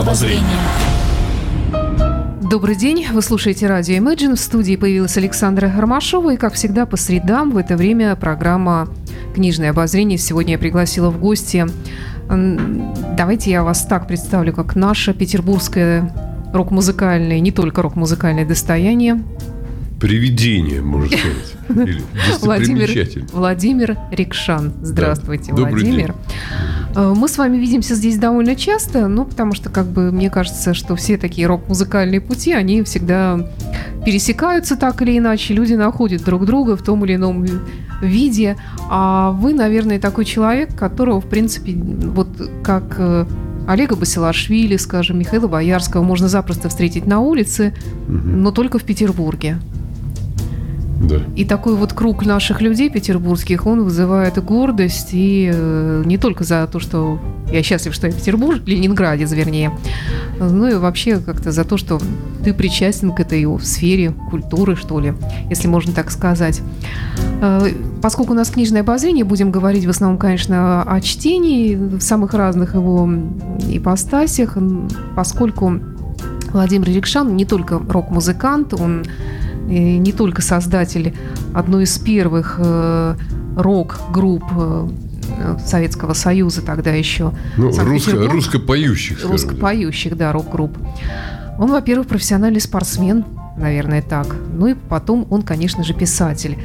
обозрения. Добрый день, вы слушаете радио Imagine. В студии появилась Александра Ромашова. И, как всегда, по средам в это время программа «Книжное обозрение». Сегодня я пригласила в гости... Давайте я вас так представлю, как наша петербургская рок-музыкальное, не только рок-музыкальное достояние, Привидение, можно сказать. Владимир, Владимир Рикшан. Здравствуйте, да. Владимир. День. Мы с вами видимся здесь довольно часто, ну, потому что, как бы, мне кажется, что все такие рок-музыкальные пути, они всегда пересекаются так или иначе, люди находят друг друга в том или ином виде. А вы, наверное, такой человек, которого, в принципе, вот как э, Олега Басилашвили, скажем, Михаила Боярского можно запросто встретить на улице, угу. но только в Петербурге. Да. И такой вот круг наших людей петербургских, он вызывает гордость, и э, не только за то, что я счастлив, что я Петербург, Ленинградец, вернее, ну и вообще как-то за то, что ты причастен к этой сфере культуры, что ли, если можно так сказать. Э, поскольку у нас книжное обозрение, будем говорить в основном, конечно, о чтении в самых разных его ипостасях, поскольку Владимир Рикшан не только рок-музыкант, он не только создатель одной из первых э, рок-групп э, Советского Союза тогда еще. Ну, русско, русско-поющих. Русско-поющих, да, рок-групп. Он, во-первых, профессиональный спортсмен, наверное, так. Ну и потом он, конечно же, писатель.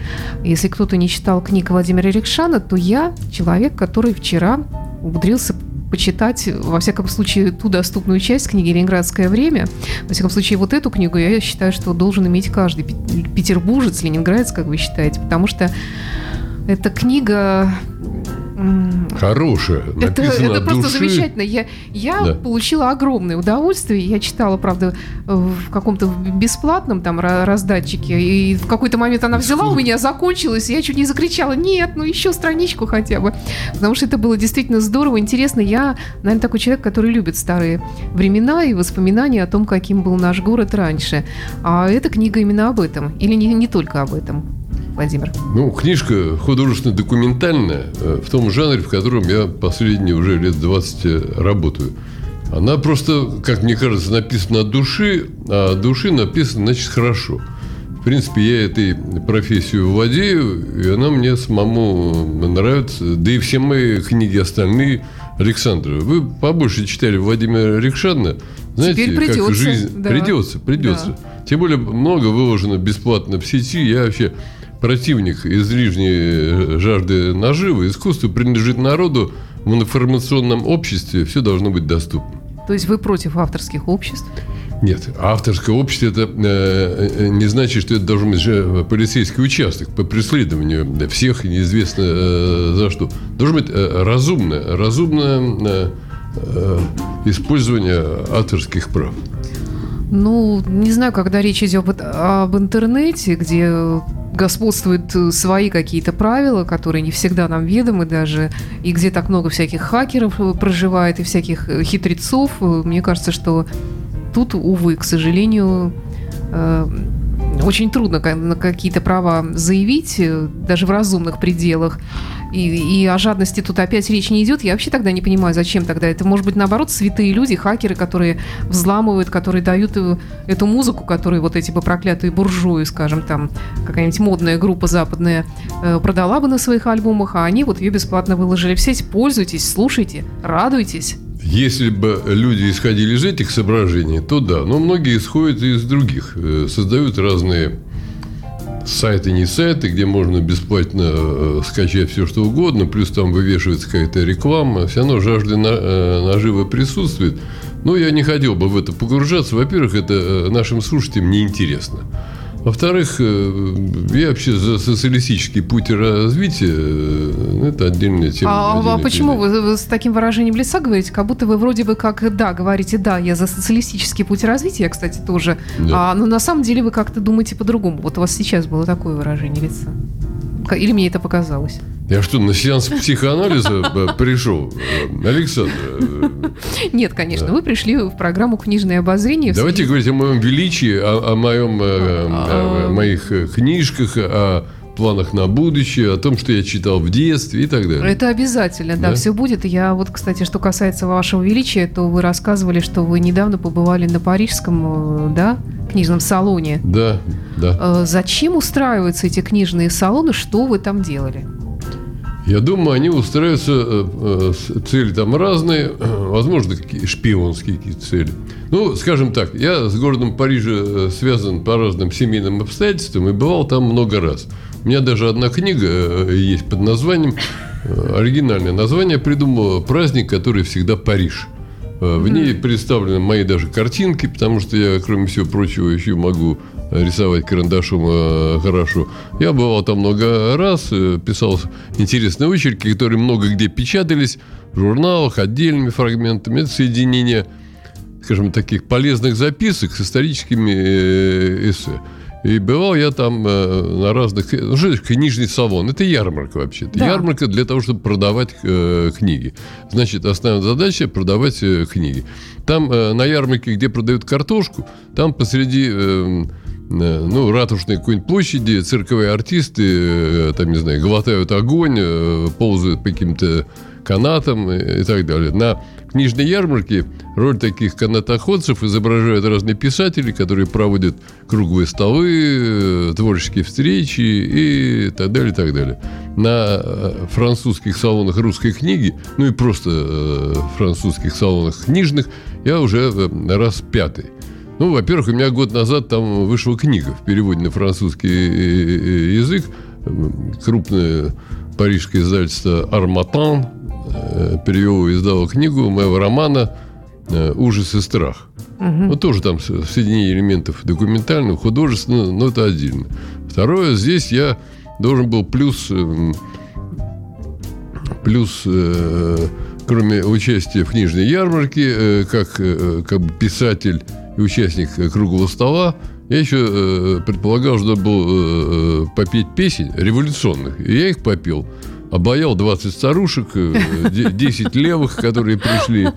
Если кто-то не читал книг Владимира Рикшана, то я человек, который вчера умудрился почитать, во всяком случае, ту доступную часть книги «Ленинградское время». Во всяком случае, вот эту книгу я считаю, что должен иметь каждый петербуржец, ленинградец, как вы считаете, потому что эта книга Хорошая. Это, это просто души. замечательно. Я, я да. получила огромное удовольствие. Я читала, правда, в каком-то бесплатном там раздатчике. И в какой-то момент она взяла у меня, закончилась. И я чуть не закричала, нет, ну еще страничку хотя бы. Потому что это было действительно здорово, интересно. Я, наверное, такой человек, который любит старые времена и воспоминания о том, каким был наш город раньше. А эта книга именно об этом. Или не, не только об этом. Владимир? Ну, книжка художественно-документальная э, в том жанре, в котором я последние уже лет 20 работаю. Она просто, как мне кажется, написана от души, а от души написана, значит, хорошо. В принципе, я этой профессию владею, и она мне самому нравится. Да и все мои книги остальные. Александр, вы побольше читали Владимира Рикшана. Знаете, Теперь придется, как жизнь... Да. Придется, придется. Да. Тем более много выложено бесплатно в сети. Я вообще противник излишней жажды наживы. Искусство принадлежит народу. В информационном обществе все должно быть доступно. То есть вы против авторских обществ? Нет, авторское общество это э, э не значит, что это должен быть полицейский участок по преследованию всех неизвестно э, за что. Должно быть э, разумное, разумное э, э, использование авторских прав. Ну, не знаю, когда речь идет об интернете, где господствуют э, свои какие-то правила, которые не всегда нам ведомы даже, и где так много всяких хакеров э, проживает и всяких э, хитрецов, мне кажется, что тут, увы, к сожалению, очень трудно на какие-то права заявить, даже в разумных пределах. И, и о жадности тут опять речь не идет. Я вообще тогда не понимаю, зачем тогда. Это может быть наоборот святые люди, хакеры, которые взламывают, которые дают эту музыку, которую вот эти бы проклятые буржуи, скажем, там какая-нибудь модная группа западная э, продала бы на своих альбомах, а они вот ее бесплатно выложили в сеть. Пользуйтесь, слушайте, радуйтесь. Если бы люди исходили из этих соображений, то да. Но многие исходят из других. Э, создают разные сайты не сайты, где можно бесплатно э, скачать все, что угодно, плюс там вывешивается какая-то реклама, все равно жажда э, наживы присутствует. Но я не хотел бы в это погружаться. Во-первых, это э, нашим слушателям неинтересно. Во-вторых, э, я вообще за социалистический путь развития. Э, это отдельная тема. А, отдельная а почему вы, вы с таким выражением лица говорите? Как будто вы вроде бы как да, говорите, да, я за социалистический путь развития, кстати, тоже. Да. А, но на самом деле вы как-то думаете по-другому. Вот у вас сейчас было такое выражение лица. Или мне это показалось? Я что, на сеанс психоанализа э, пришел? Александр. Э, Нет, конечно. Вы пришли в программу «Книжное обозрение». Давайте говорить о моем величии, о, моем, о, э, а. моих книжках, о планах на будущее, о том, что я читал в детстве и так далее. Это обязательно, да, Да? все будет. Я вот, кстати, что касается вашего величия, то вы рассказывали, что вы недавно побывали на парижском, да, книжном салоне. Да, да. Зачем устраиваются эти книжные салоны? Что вы там делали? Я думаю, они устраиваются, э, э, цели там разные, возможно, какие шпионские какие-то цели. Ну, скажем так, я с городом Парижа э, связан по разным семейным обстоятельствам и бывал там много раз. У меня даже одна книга есть под названием, оригинальное название придумал «Праздник, который всегда Париж». В ней представлены мои даже картинки, потому что я, кроме всего прочего, еще могу рисовать карандашом э, хорошо. Я бывал там много раз, э, писал интересные очерки, которые много где печатались, в журналах, отдельными фрагментами. Это соединение, скажем, таких полезных записок с историческими э, эссе. И бывал я там на разных... Ну, что это книжный салон? Это ярмарка вообще-то. Да. Ярмарка для того, чтобы продавать э, книги. Значит, основная задача – продавать э, книги. Там э, на ярмарке, где продают картошку, там посреди... э, ну, ратушной какой-нибудь площади цирковые артисты, э, там, не знаю, глотают огонь, э, ползают по каким-то канатам и, так далее. На книжной ярмарке роль таких канатоходцев изображают разные писатели, которые проводят круглые столы, э, творческие встречи и так далее, и так далее. На э, французских салонах русской книги, ну и просто э, французских салонах книжных, я уже э, раз пятый. Ну, во-первых, у меня год назад там вышла книга в переводе на французский э, э, язык. М, Крупное парижское издательство «Арматан» э, перевело и издало книгу моего романа э, «Ужас и страх». Ну, тоже там соединение элементов документального, художественного, но это отдельно. Второе, здесь я должен был плюс плюс, э, кроме участия в книжной ярмарке, э, как, э, как писатель и участник э, круглого стола, я еще э, предполагал, что был э, попеть песен революционных. И я их попел. Обаял 20 старушек, э, де- 10 левых, которые пришли.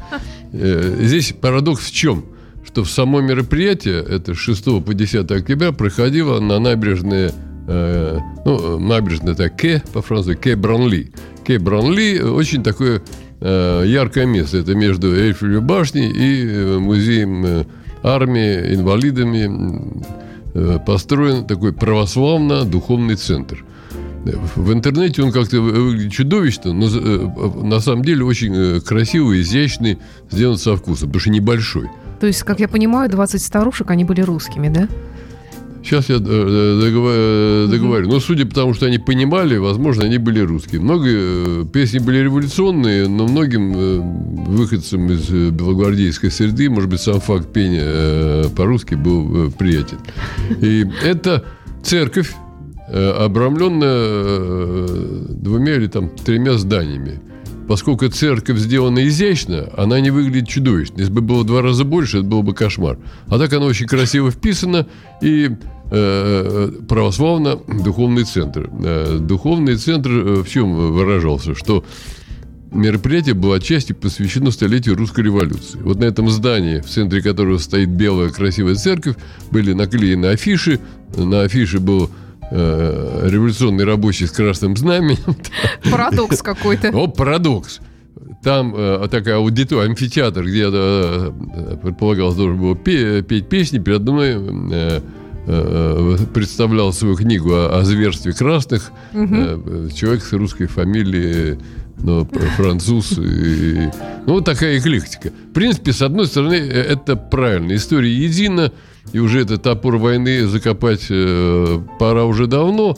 Э, Здесь парадокс в чем? Что в само мероприятие, это с 6 по 10 октября, проходило на набережной э, ну, набережная это Ке, по-французски, Ке Бранли. Ке Бранли очень такое э, яркое место. Это между Эйфелевой башней и э, музеем э, армии, инвалидами э, построен такой православно-духовный центр. В интернете он как-то вы- выглядит чудовищно, но э, на самом деле очень э, красивый, изящный, сделан со вкусом, потому что небольшой. То есть, как я понимаю, 20 старушек, они были русскими, да? Сейчас я э, э, договорю. Но судя по тому, что они понимали, возможно, они были русские. Много э, песни были революционные, но многим выходцам из белогвардейской среды, может быть, сам факт пения по-русски был приятен. И это церковь, обрамленная двумя или там тремя зданиями. Поскольку церковь сделана изящно, она не выглядит чудовищно. Если бы было в два раза больше, это был бы кошмар. А так она очень красиво вписана и э, православно-духовный центр. Э, духовный центр э, в чем выражался? Что мероприятие было отчасти посвящено столетию русской революции. Вот на этом здании, в центре которого стоит белая красивая церковь, были наклеены афиши. На афише был э, революционный рабочий с красным знаменем. Парадокс какой-то. О, парадокс. Там э, такая аудитория, амфитеатр, где я э, предполагалось должен был пе- петь песни. Передо мной э, э, представлял свою книгу о, о зверстве красных. Э, человек с русской фамилией, но француз. И, ну, вот такая эклектика. В принципе, с одной стороны, э, это правильно. История едина, и уже этот топор войны закопать э, пора уже давно.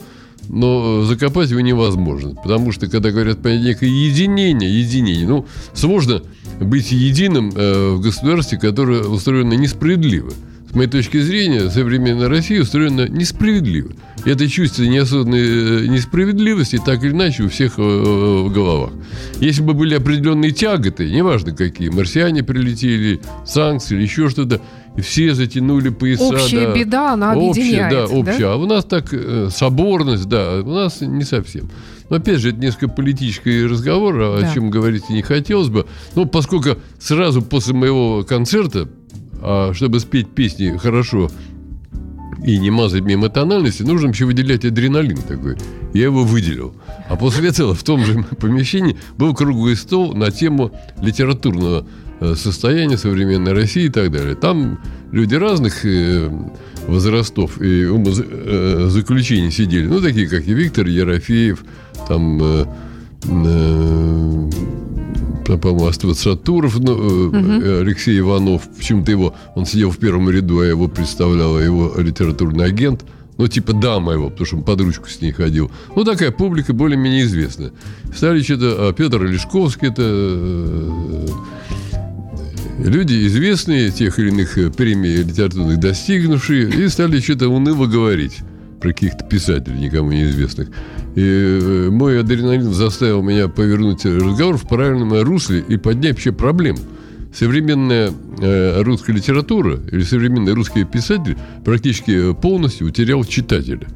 Но закопать его невозможно. Потому что, когда говорят про некое единение, единение, ну, сложно быть единым э, в государстве, которое устроено несправедливо. С моей точки зрения, современная Россия устроена несправедливо. И это чувство неосознанной э, несправедливости так или иначе у всех э, в головах. Если бы были определенные тяготы, неважно какие, марсиане прилетели, санкции или еще что-то, все затянули пояса. Общая да. беда, она Общая, объединяет. да, общая. А у нас так э, соборность, да, у нас не совсем. Но опять же, это несколько политический разговор, о Да. чем говорить и не хотелось бы. Но поскольку сразу после моего концерта, а, чтобы спеть песни хорошо, и не мазать мимо тональности, нужно вообще выделять адреналин такой. Я его выделил. А после этого в том же помещении был круглый стол на тему литературного э, состояния современной России и так далее. Там люди разных э, возрастов и заключений сидели. Ну, такие, как и Виктор Ерофеев, там по-моему, Аствацатуров, ну, угу. Алексей Иванов, почему-то его, он сидел в первом ряду, а его представлял его литературный агент, ну, типа дама его, потому что он под ручку с ней ходил. Ну, такая публика более-менее известная. Стали что-то... А Петр Лешковский, это э, люди известные, тех или иных премий литературных достигнувшие, и стали что-то уныло говорить про каких-то писателей, никому неизвестных. И э, мой адреналин заставил меня повернуть разговор в правильном русле и поднять вообще проблему. Современная э, русская литература или современный русский писатель практически полностью утерял читателя.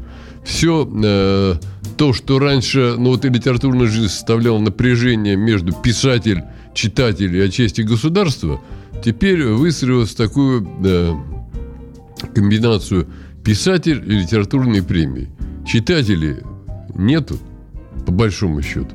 Все э, то, что раньше, ну вот и литературная жизнь составляла напряжение между писатель, читатель и отчасти государства, теперь выстроилось в такую э, комбинацию писатель и литературные премии. Читатели нету, по большому счету.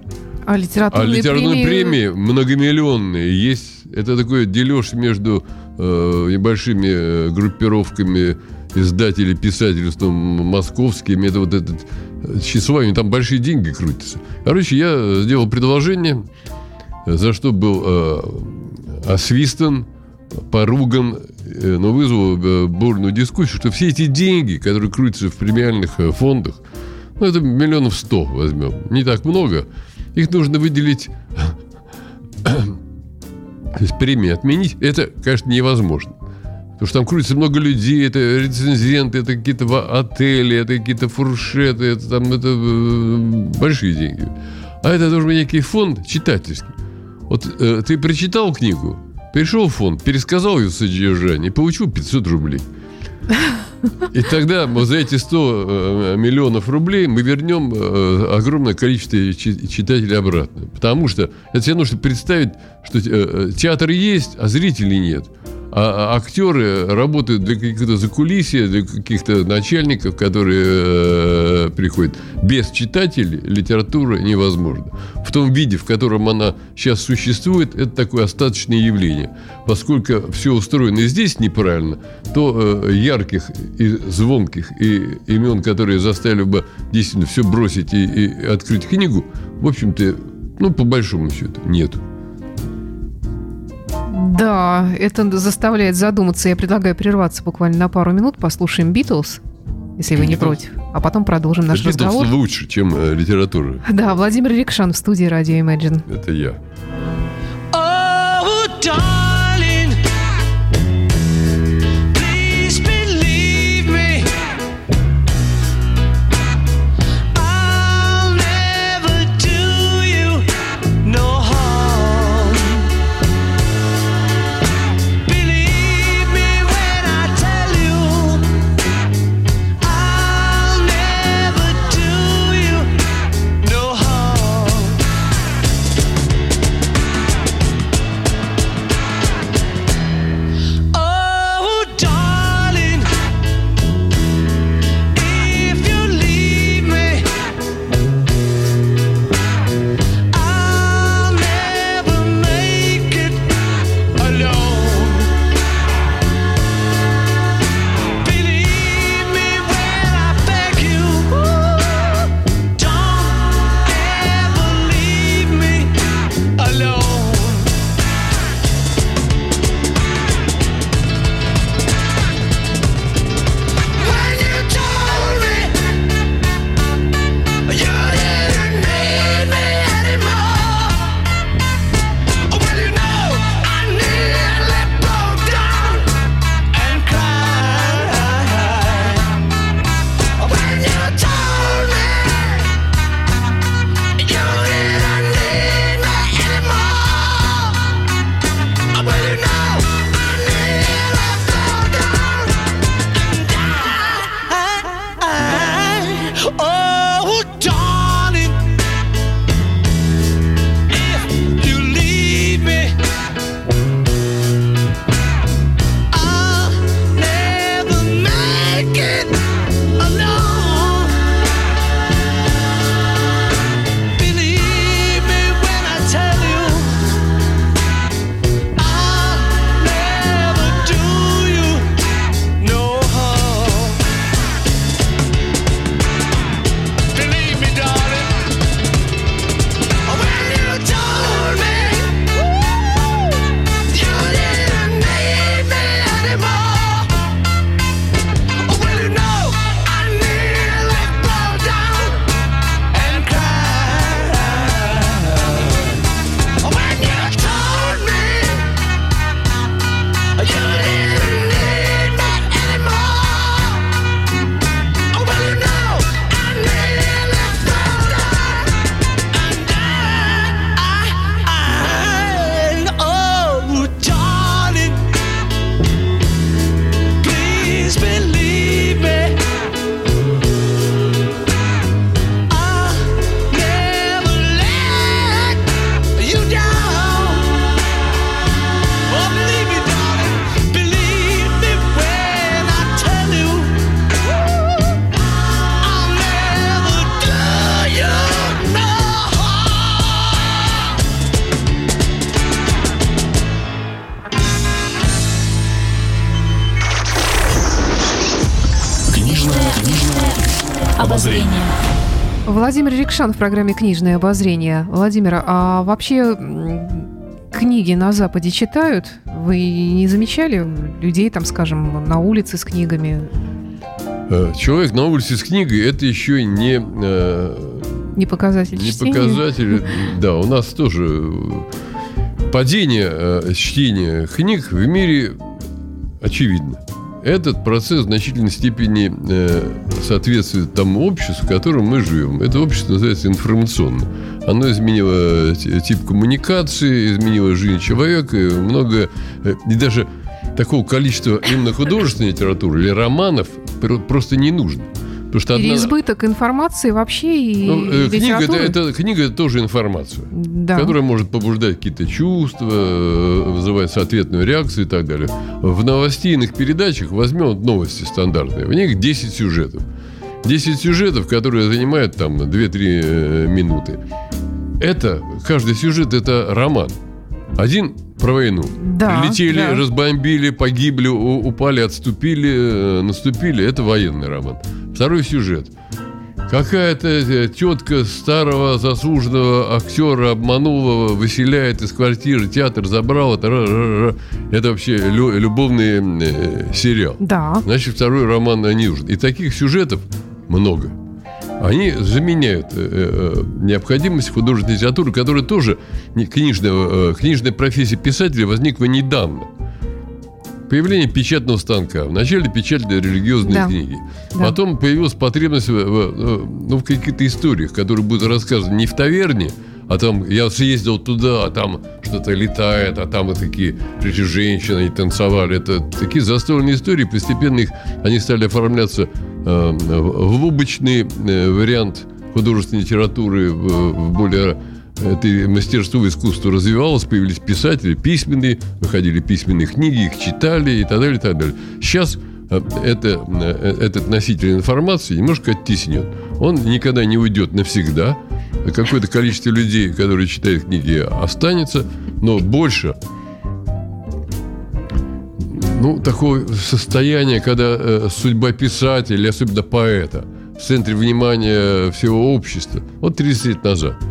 А литературные, а литературные премии... премии многомиллионные есть. Это такой дележ между э, небольшими э, группировками издателей, писателей, московскими. Это вот этот э, числами, там большие деньги крутятся. Короче, я сделал предложение, за что был э, освистан, поруган, э, но вызвал э, бурную дискуссию, что все эти деньги, которые крутятся в премиальных фондах, ну, это миллионов сто возьмем. Не так много. Их нужно выделить... То есть премии отменить, это, конечно, невозможно. Потому что там крутится много людей, это рецензенты, это какие-то отели, это какие-то фуршеты, это там это э, большие деньги. А это должен быть некий фонд читательский. Вот э, ты прочитал книгу, пришел в фонд, пересказал ее содержание получил 500 рублей. И тогда вот за эти 100 э, миллионов рублей мы вернем э, огромное количество читателей обратно. Потому что это все нужно представить, что э, театр есть, а зрителей нет. А, а актеры работают для каких-то закулисья, для каких-то начальников, которые э, приходят. Без читателей литература невозможна. В том виде, в котором она сейчас существует, это такое остаточное явление. Поскольку все устроено здесь неправильно, то э, ярких и звонких и имен, которые заставили бы действительно все бросить и, и открыть книгу, в общем-то, ну, по большому счету, нету. Да, это заставляет задуматься. Я предлагаю прерваться буквально на пару минут, послушаем Битлз, если вы не против, а потом продолжим наш Beatles разговор. лучше, чем э, литература. Да, Владимир Рикшан в студии радио Imagine. Это я. обозрение». Владимир Рикшан в программе «Книжное обозрение». Владимир, а вообще книги на Западе читают? Вы не замечали людей, там, скажем, на улице с книгами? Э, человек на улице с книгой – это еще не... Э, не показатель Не чтения. показатель, да. У нас тоже падение э, чтения книг в мире очевидно. Этот процесс в значительной степени э, соответствует тому обществу, в котором мы живем. Это общество называется информационным. Оно изменило тип коммуникации, изменило жизнь человека, много, э, и даже такого количества именно художественной литературы или романов просто не нужно. Потому что Переизбыток одна... информации вообще и ну, э, книга, это, это, книга это тоже информация, да. которая может побуждать какие-то чувства, э, вызывать соответную реакцию и так далее. В новостейных передачах возьмем новости стандартные. В них 10 сюжетов. 10 сюжетов, которые занимают там 2-3 э, минуты. Это, каждый сюжет это роман. Один про войну. Да, Прилетели, да. разбомбили, погибли, упали, отступили, наступили. Это военный роман. Второй сюжет. Какая-то э, тетка старого заслуженного актера обманула, выселяет из квартиры, театр забрал. Это, это вообще любовный э, сериал. Да. Значит, второй роман не нужен. И таких сюжетов много. Они заменяют э, необходимость художественной литературы, которая тоже книжная, книжная профессия писателя возникла недавно появление печатного станка. Вначале печатали религиозные да. книги. Да. Потом появилась потребность в, в, ну, в каких-то историях, которые будут рассказаны не в таверне, а там я съездил туда, а там что-то летает, а там вот такие прежде женщины они танцевали. Это такие застольные истории. Постепенно их, они стали оформляться э, в обычный э, вариант художественной литературы, в, в более это мастерство искусства развивалось, появились писатели письменные, выходили письменные книги, их читали и так далее, и так далее. Сейчас э, это, э, этот носитель информации немножко оттеснен. Он никогда не уйдет навсегда. Какое-то количество людей, которые читают книги, останется, но больше ну, такое состояние, когда э, судьба писателя, особенно поэта, в центре внимания всего общества. Вот 30 лет назад –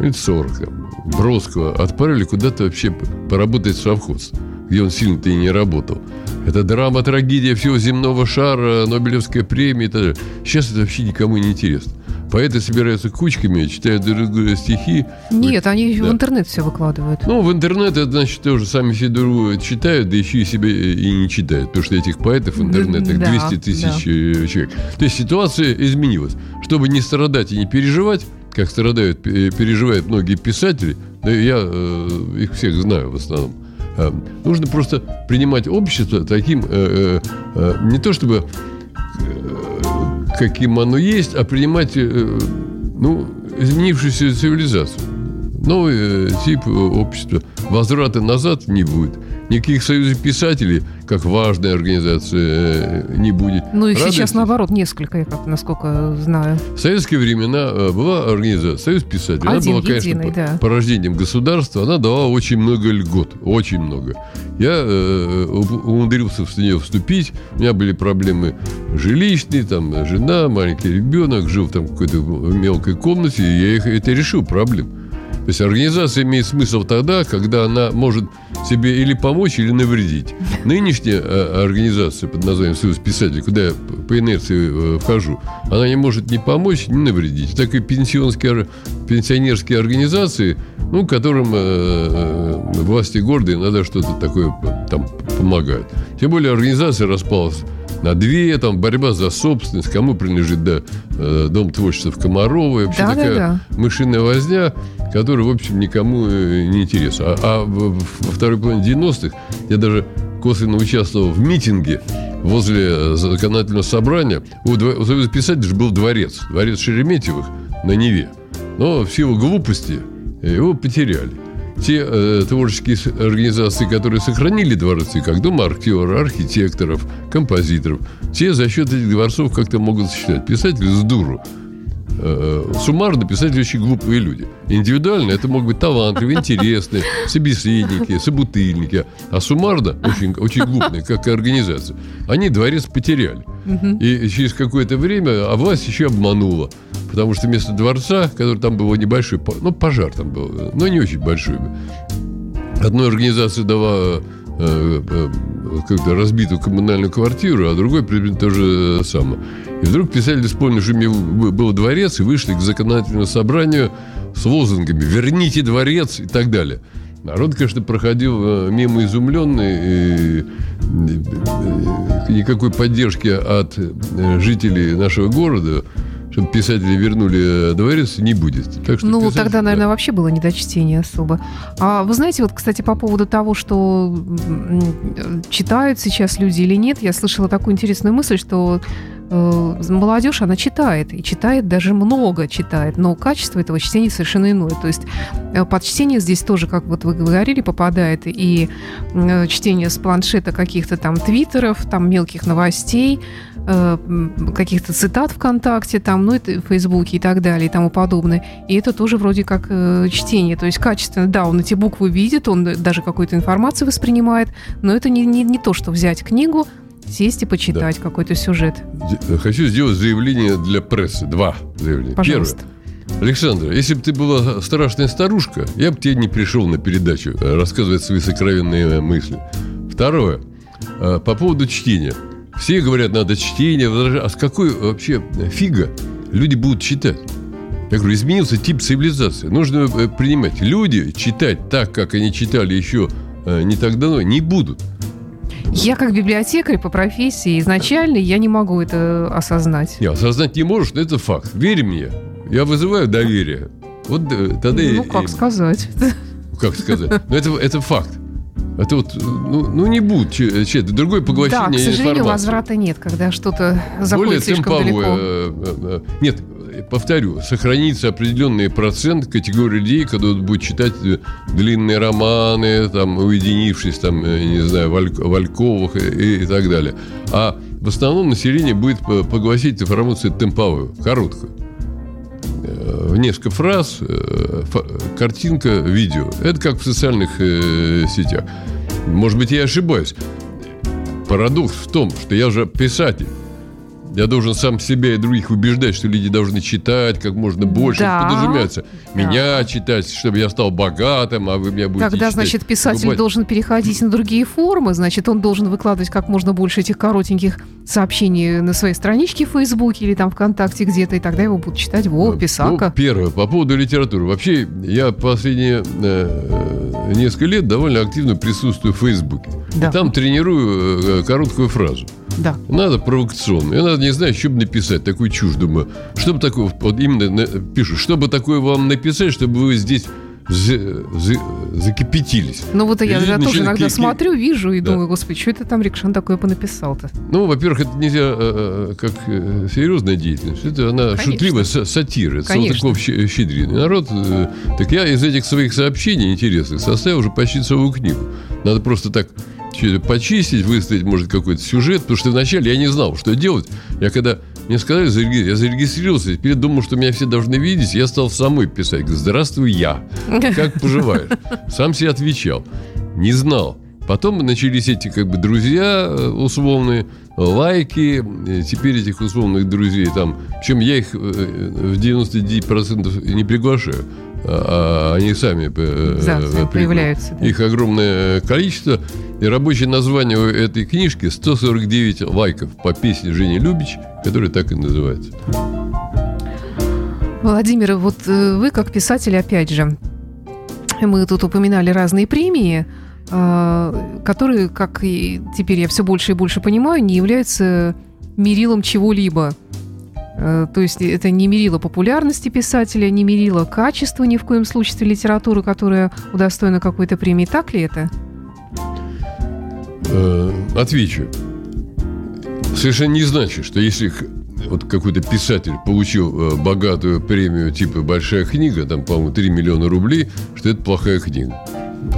лет 40, там, Бродского отправили куда-то вообще поработать в совхоз, где он сильно-то и не работал. Это драма, трагедия всего земного шара, Нобелевская премия и так далее. Сейчас это вообще никому не интересно. Поэты собираются кучками, читают друг друга стихи. Нет, они да. в интернет все выкладывают. Ну, в интернет, это значит, тоже сами все друг читают, да еще и себя и не читают. Потому что этих поэтов в интернетах да, 200 тысяч да. Э, человек. То есть ситуация изменилась. Чтобы не страдать и не переживать, как страдают, переживают многие писатели, да я э, их всех знаю в основном, э, нужно просто принимать общество таким, э, э, э не то чтобы э, каким оно есть, а принимать э, ну, изменившуюся цивилизацию. Новый э, тип общества. Возврата назад не будет. Никаких союзов писателей, как важная организация, э, не будет. Ну и Радуйтесь. сейчас наоборот несколько, я как насколько знаю. В советские времена э, была организация Союз писателей. Один, она была, единый, конечно, да. порождением государства. Она давала очень много льгот. Очень много. Я э, умудрился в нее вступить. У меня были проблемы жилищные, там жена, маленький ребенок, жил там в какой-то мелкой комнате, и я их, это решил проблем. То есть организация имеет смысл тогда, когда она может себе или помочь, или навредить. Нынешняя э, организация под названием Союз писателей, куда я по инерции э, вхожу, она не может ни помочь, ни навредить. Так и пенсионские, пенсионерские организации, ну, которым э, власти города иногда что-то такое там помогают. Тем более организация распалась на две, там борьба за собственность, кому принадлежит да, э, Дом творчества в Комарово, вообще да, такая да, да. мышиная возня, которая, в общем, никому э, не интересна. А, а во второй половине 90-х я даже косвенно участвовал в митинге возле законодательного собрания. У, у Союза писателей был дворец, дворец Шереметьевых на Неве. Но в силу глупости его потеряли те э, творческие организации, которые сохранили дворцы, как Дом актера, архитекторов, композиторов, те за счет этих дворцов как-то могут существовать. Писатели с дуру Э, суммарно писатели очень глупые люди. Индивидуально это могут быть талантливые, интересные, собеседники, собутыльники. А суммарно очень, очень глупые, как организация. Они дворец потеряли. И через какое-то время, а власть еще обманула. Потому что вместо дворца, который там был небольшой, ну, пожар там был, но не очень большой. Одной организации дала э, как-то разбитую коммунальную квартиру, а другой предмет то же самое. И вдруг писатели вспомнили, что был дворец, и вышли к законодательному собранию с лозунгами «Верните дворец» и так далее. Народ, конечно, проходил э, мимо изумленный, и никакой поддержки от э, жителей нашего города чтобы писатели вернули дворец, не будет. Так что ну, писатель, тогда, наверное, да. вообще было не до чтения особо. А вы знаете, вот, кстати, по поводу того, что читают сейчас люди или нет, я слышала такую интересную мысль, что Э, молодежь, она читает, и читает даже много читает, но качество этого чтения совершенно иное. То есть э, под чтение здесь тоже, как вот вы говорили, попадает и э, чтение с планшета каких-то там твиттеров, там мелких новостей, каких-то цитат ВКонтакте, там, ну, это в Фейсбуке и так далее и тому подобное. И это тоже вроде как чтение. То есть качественно, да, он эти буквы видит, он даже какую-то информацию воспринимает, но это не, не, не то, что взять книгу, сесть и почитать да. какой-то сюжет. Хочу сделать заявление для прессы. Два заявления. Пожалуйста. Первое. Александра, если бы ты была страшная старушка, я бы тебе не пришел на передачу э, рассказывать свои сокровенные э, мысли. Второе. Э, по поводу чтения. Все говорят, надо чтение. А с какой вообще фига люди будут читать? Я говорю, изменился тип цивилизации. Нужно принимать. Люди читать так, как они читали еще не так давно, не будут. Я как библиотекарь по профессии изначально я не могу это осознать. Не, осознать не можешь, но это факт. Верь мне. Я вызываю доверие. Вот э, тогда Ну, как и... сказать. Как сказать? Но это, это факт. Это вот, ну, ну не будет че, другое поглощение Да, к сожалению, информации. возврата нет, когда что-то заходит Более слишком темповое, далеко. Э, э, нет, повторю, сохранится определенный процент категории людей, когда будет читать э, длинные романы, там, уединившись, там, э, не знаю, в Альковых и, и так далее. А в основном население будет поглощать информацию темповую, короткую. Э, в несколько фраз, картинка, видео. Это как в социальных сетях. Может быть, я ошибаюсь. Парадокс в том, что я же писатель. Я должен сам себя и других убеждать, что люди должны читать как можно больше. Да. Подразумевается. Меня да. читать, чтобы я стал богатым, а вы меня будете Тогда, читать. значит, писатель Рубать. должен переходить на другие формы. Значит, он должен выкладывать как можно больше этих коротеньких сообщений на своей страничке в Фейсбуке или там ВКонтакте где-то, и тогда его будут читать. Во, ну, писака. Ну, первое, по поводу литературы. Вообще, я последние э, несколько лет довольно активно присутствую в Фейсбуке. Да. И там тренирую э, короткую фразу. Да. Надо провокационно. Я надо не знаю, что бы написать, такую чушь, думаю. Что бы такое, вот именно пишут, что бы такое вам написать, чтобы вы здесь за, за, закипятились. Ну вот я, я тоже иногда ки- смотрю, вижу и да. думаю, господи, что это там Рикшан такое понаписал-то? Ну, во-первых, это нельзя э, э как э, серьезная деятельность. Это она Конечно. шутливая сатира. Это Салтыков-Щедрин. Народ... Э, так я из этих своих сообщений интересных составил уже почти целую книгу. Надо просто так почистить, выставить, может, какой-то сюжет, потому что вначале я не знал, что делать. Я когда мне сказали, я зарегистрировался, теперь думал, что меня все должны видеть, я стал самой писать. Здравствуй, я. Как поживаешь? Сам себе отвечал. Не знал. Потом начались эти как бы друзья э, условные, лайки. Теперь этих условных друзей там... Причем я их э, в 99% не приглашаю. А, а они сами э, да, появляются. Их огромное количество. И рабочее название этой книжки 149 лайков по песне Жени Любич, которая так и называется. Владимир, вот вы как писатель, опять же, мы тут упоминали разные премии – а, которые, как и теперь я все больше и больше понимаю, не являются мерилом чего-либо. А, то есть это не мерило популярности писателя, не мерило качества ни в коем случае литературы, которая удостоена какой-то премии. Так ли это? Э, отвечу. Совершенно не значит, что если вот какой-то писатель получил э, богатую премию типа «Большая книга», там, по-моему, 3 миллиона рублей, что это плохая книга.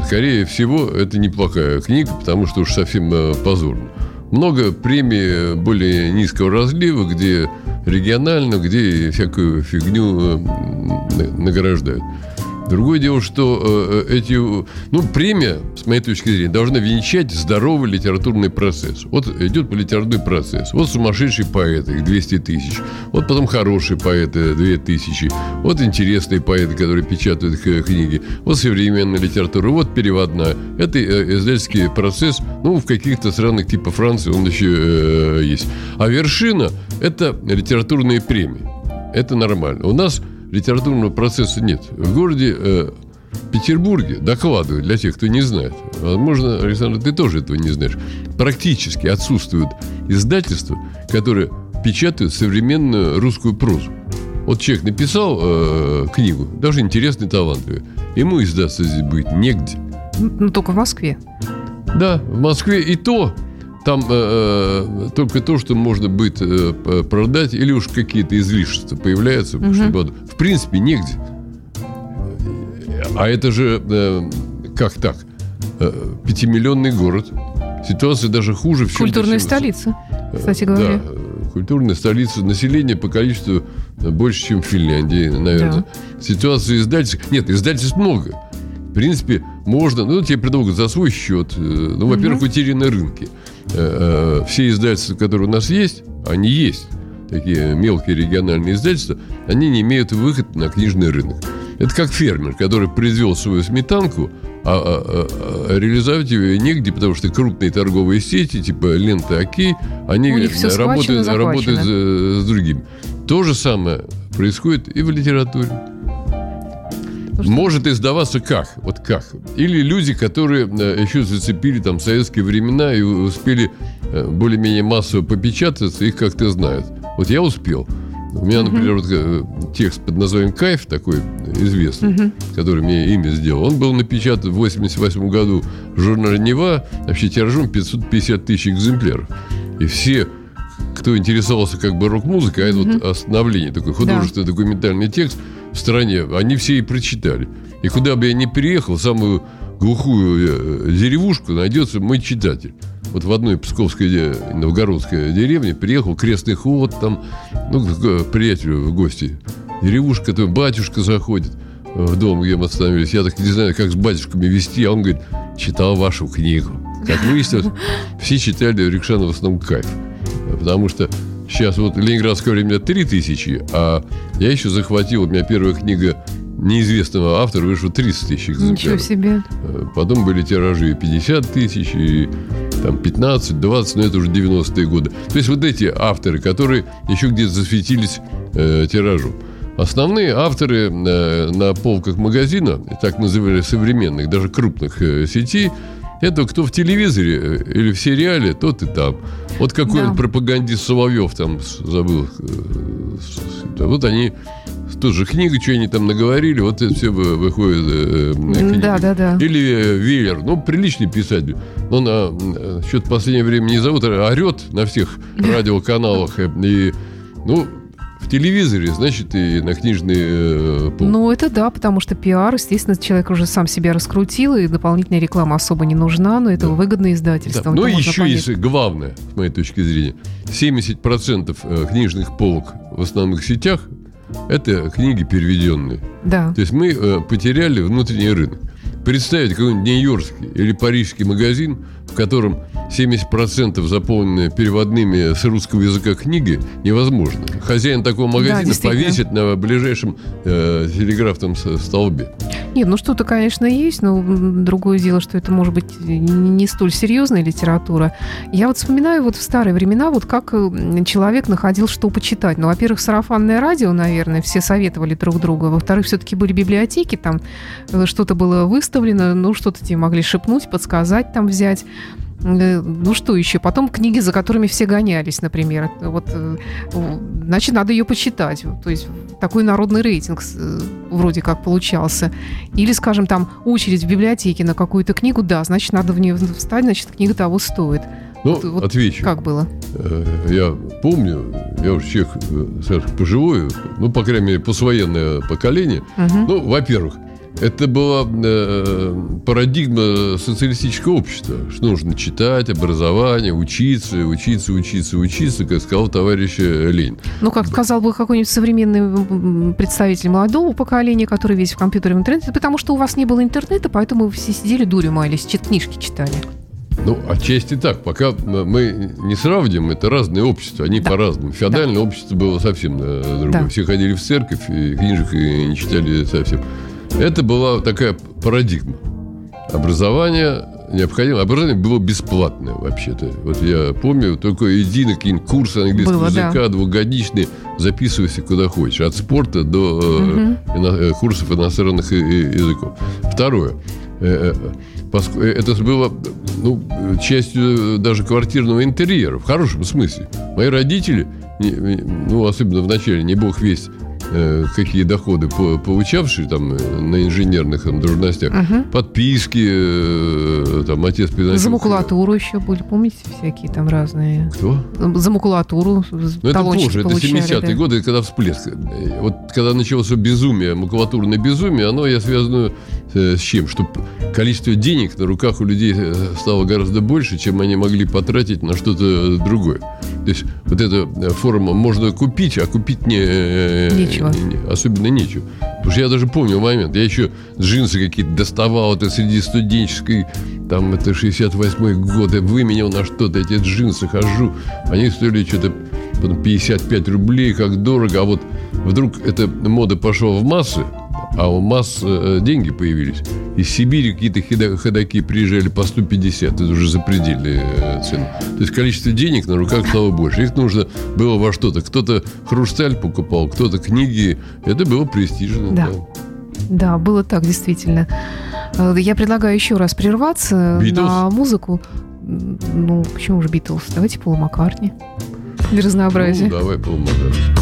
Скорее всего, это неплохая книга, потому что уж совсем э, позорно. Много премий более низкого разлива, где региональную, где всякую фигню награждают. Другое дело, что э, эти, ну, премия, с моей точки зрения, должна венчать здоровый литературный процесс. Вот идет по литературный процесс. Вот сумасшедшие поэты, их 200 тысяч. Вот потом хорошие поэты, 2000. Вот интересные поэты, которые печатают книги. Вот современная литература, вот переводная. Это э, издательский процесс, ну, в каких-то странах типа Франции он еще э, есть. А вершина – это литературные премии. Это нормально. У нас литературного процесса нет. В городе э, Петербурге докладывают для тех, кто не знает. Возможно, Александр, ты тоже этого не знаешь. Практически отсутствуют издательства, которые печатают современную русскую прозу. Вот человек написал э, книгу, даже интересный, талантливый. Ему издаться здесь будет негде. Ну, только в Москве. Да, в Москве и то там э, э, только то, что можно будет э, продать, или уж какие-то излишества появляются, угу. чтобы, в принципе, негде. А это же э, как так? Э, пятимиллионный город. Ситуация даже хуже. В Культурная столица, кстати говоря. Да, культурная столица. Население по количеству больше, чем в Финляндии, наверное. Да. Ситуация издательств... Нет, издательств много. В принципе, можно... Ну, тебе предлагают за свой счет. Э, ну, во-первых, угу. утеряны рынки. Э, э, все издательства, которые у нас есть, они есть. Такие мелкие региональные издательства, они не имеют выход на книжный рынок. Это как фермер, который произвел свою сметанку, а, а, а, реализовать ее негде, потому что крупные торговые сети, типа ленты Окей, они работают, работают с, с другими. То же самое происходит и в литературе. Может издаваться как? Вот как? Или люди, которые э, еще зацепили там советские времена и успели э, более-менее массово попечататься, их как-то знают. Вот я успел. У меня, например, вот э, текст под названием «Кайф» такой известный, который мне имя сделал, он был напечатан в 88 году в журнале «Нева», вообще тиражом 550 тысяч экземпляров. И все кто интересовался как бы рок-музыкой, а это вот остановление, такой художественный да. документальный текст – в стране, они все и прочитали. И куда бы я ни приехал, самую глухую э, деревушку найдется мой читатель. Вот в одной псковской, новгородской деревне приехал крестный ход, там, ну, к приятелю в гости. Деревушка, там батюшка заходит в дом, где мы остановились. Я так не знаю, как с батюшками вести, а он говорит, читал вашу книгу. Как выяснилось, все читали Рикшана в основном кайф. Потому что Сейчас вот ленинградское время 3000, а я еще захватил, у меня первая книга неизвестного автора вышла 30 тысяч экземпляров. Ничего себе. Э, потом были тиражи и 50 тысяч, и там 15, 20, но это уже 90-е годы. То есть вот эти авторы, которые еще где-то засветились э, тиражом. Основные авторы э, на полках магазина, так называли современных, даже крупных э, сетей, это кто в телевизоре э, или в сериале, тот и там. Вот какой да. он пропагандист Соловьев там забыл. Э, вот они тоже книга, что они там наговорили, вот это все выходит. Э, да, да, да. Или Веллер, ну, приличный писатель. Но на что-то в последнее время не зовут, а орет на всех радиоканалах. И, ну, телевизоре, значит, и на книжный э, пол. Ну, это да, потому что пиар, естественно, человек уже сам себя раскрутил, и дополнительная реклама особо не нужна, но это да. выгодное издательство. Да. Но еще понять. есть главное, с моей точки зрения, 70% э, книжных полок в основных сетях это книги переведенные. Да. То есть мы э, потеряли внутренний рынок. Представить какой-нибудь нью-йоркский или парижский магазин, в котором 70% заполнены переводными с русского языка книги, невозможно. Хозяин такого магазина да, повесит на ближайшем э, телеграфном столбе. Нет, ну что-то, конечно, есть, но другое дело, что это может быть не столь серьезная литература. Я вот вспоминаю вот в старые времена, вот как э, человек находил, что почитать. Ну, во-первых, сарафанное радио, наверное, все советовали друг другу. Во-вторых, все-таки были библиотеки, там э, что-то было выставлено, ну, что-то тебе могли шепнуть, подсказать, там взять. Э, ну что еще? Потом книги, за которыми все гонялись, например. Вот, э, значит, надо ее почитать. То есть такой народный рейтинг э, вроде как получался. Или, скажем, там очередь в библиотеке на какую-то книгу, да, значит, надо в нее встать, значит, книга того стоит. Ну, вот, вот отвечу. Как было? Я помню, я уже человек, скажем, пожилой, ну, по крайней мере, послевоенное поколение. Угу. Ну, во-первых, это была э, парадигма социалистического общества, что нужно читать, образование, учиться, учиться, учиться, учиться, как сказал товарищ э, Ленин. Ну, как сказал бы какой-нибудь современный представитель молодого поколения, который весь в компьютере в интернете, потому что у вас не было интернета, поэтому вы все сидели дурью маялись, книжки читали. Ну, отчасти так. Пока мы не сравним, это разные общества, они да. по-разному. Феодальное да. общество было совсем э, другое. Да. Все ходили в церковь, и книжек и не читали совсем. Это была такая парадигма. Образование необходимо. Образование было бесплатное вообще-то. Вот я помню, только иди на какие-нибудь курсы английского было, языка да. двухгодичные, записывайся куда хочешь. От спорта до угу. э, курсов иностранных языков. Второе. Э, это было ну, частью даже квартирного интерьера, в хорошем смысле. Мои родители, ну, особенно в начале, не бог весть, Э, какие доходы получавшие там э, на инженерных там, должностях, угу. подписки, э, там отец приносил. За макулатуру еще были, помните, всякие там разные. Кто? За макулатуру. Ну, это позже, это 70-е да. годы, когда всплеск. Вот когда началось безумие, макулатурное безумие, оно я связано с чем? Что количество денег на руках у людей стало гораздо больше, чем они могли потратить на что-то другое. То есть вот эта форма можно купить, а купить не, нечего. Особенно нечего. Потому что я даже помню момент. Я еще джинсы какие-то доставал это среди студенческой, там это 68-й год, я выменял на что-то эти джинсы, хожу. Они стоили что-то 55 рублей, как дорого. А вот вдруг эта мода пошла в массы, а у масс э, деньги появились. Из Сибири какие-то ходаки приезжали по 150. Это уже запредельные э, цены. То есть количество денег на руках стало больше. Их нужно было во что-то. Кто-то хрусталь покупал, кто-то книги. Это было престижно. Да. да. Да, было так, действительно. Э, я предлагаю еще раз прерваться Beatles? на музыку. Ну, почему же Битлз? Давайте Пола Маккартни. Для разнообразия. Ну, давай Пола Маккартни.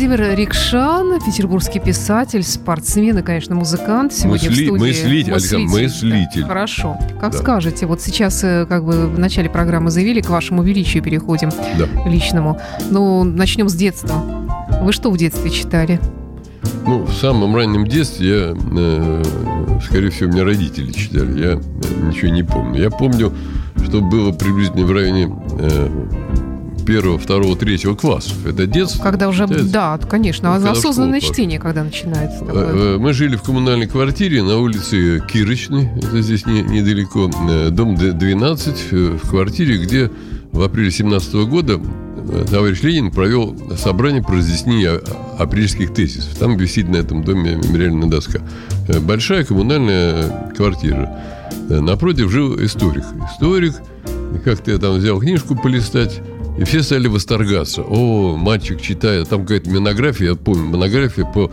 Владимир Рикшан, петербургский писатель, спортсмен и, конечно, музыкант. Сегодня Мысли- в студии. мыслитель, Александр, мыслитель. Да, хорошо. Как Да. скажете, вот сейчас э, как бы в начале программы заявили, к вашему величию переходим, Да. личному. Ну, начнем с детства. Вы что в детстве читали? Ну, в самом раннем детстве я, э, скорее всего, меня родители читали. Я э, ничего не помню. Я помню, что было приблизительно в районе э, первого, второго, третьего классов. Это детство. Когда уже, считается. да, конечно, Ну, когда осознанное школу чтение, когда начинается. такое. Э, э, Мы жили в коммунальной квартире на улице Кирочной, это здесь не- недалеко, э, дом д- 12, э, в квартире, где в апреле 17 года э, товарищ Ленин провел собрание по разъяснению апрельских тезисов. Там висит на этом доме мемориальная доска. Э, Большая коммунальная квартира. Э, Напротив жил историк. Историк, как-то я там взял книжку полистать, и все стали восторгаться. О, мальчик читает. Там какая-то монография, я помню, монография по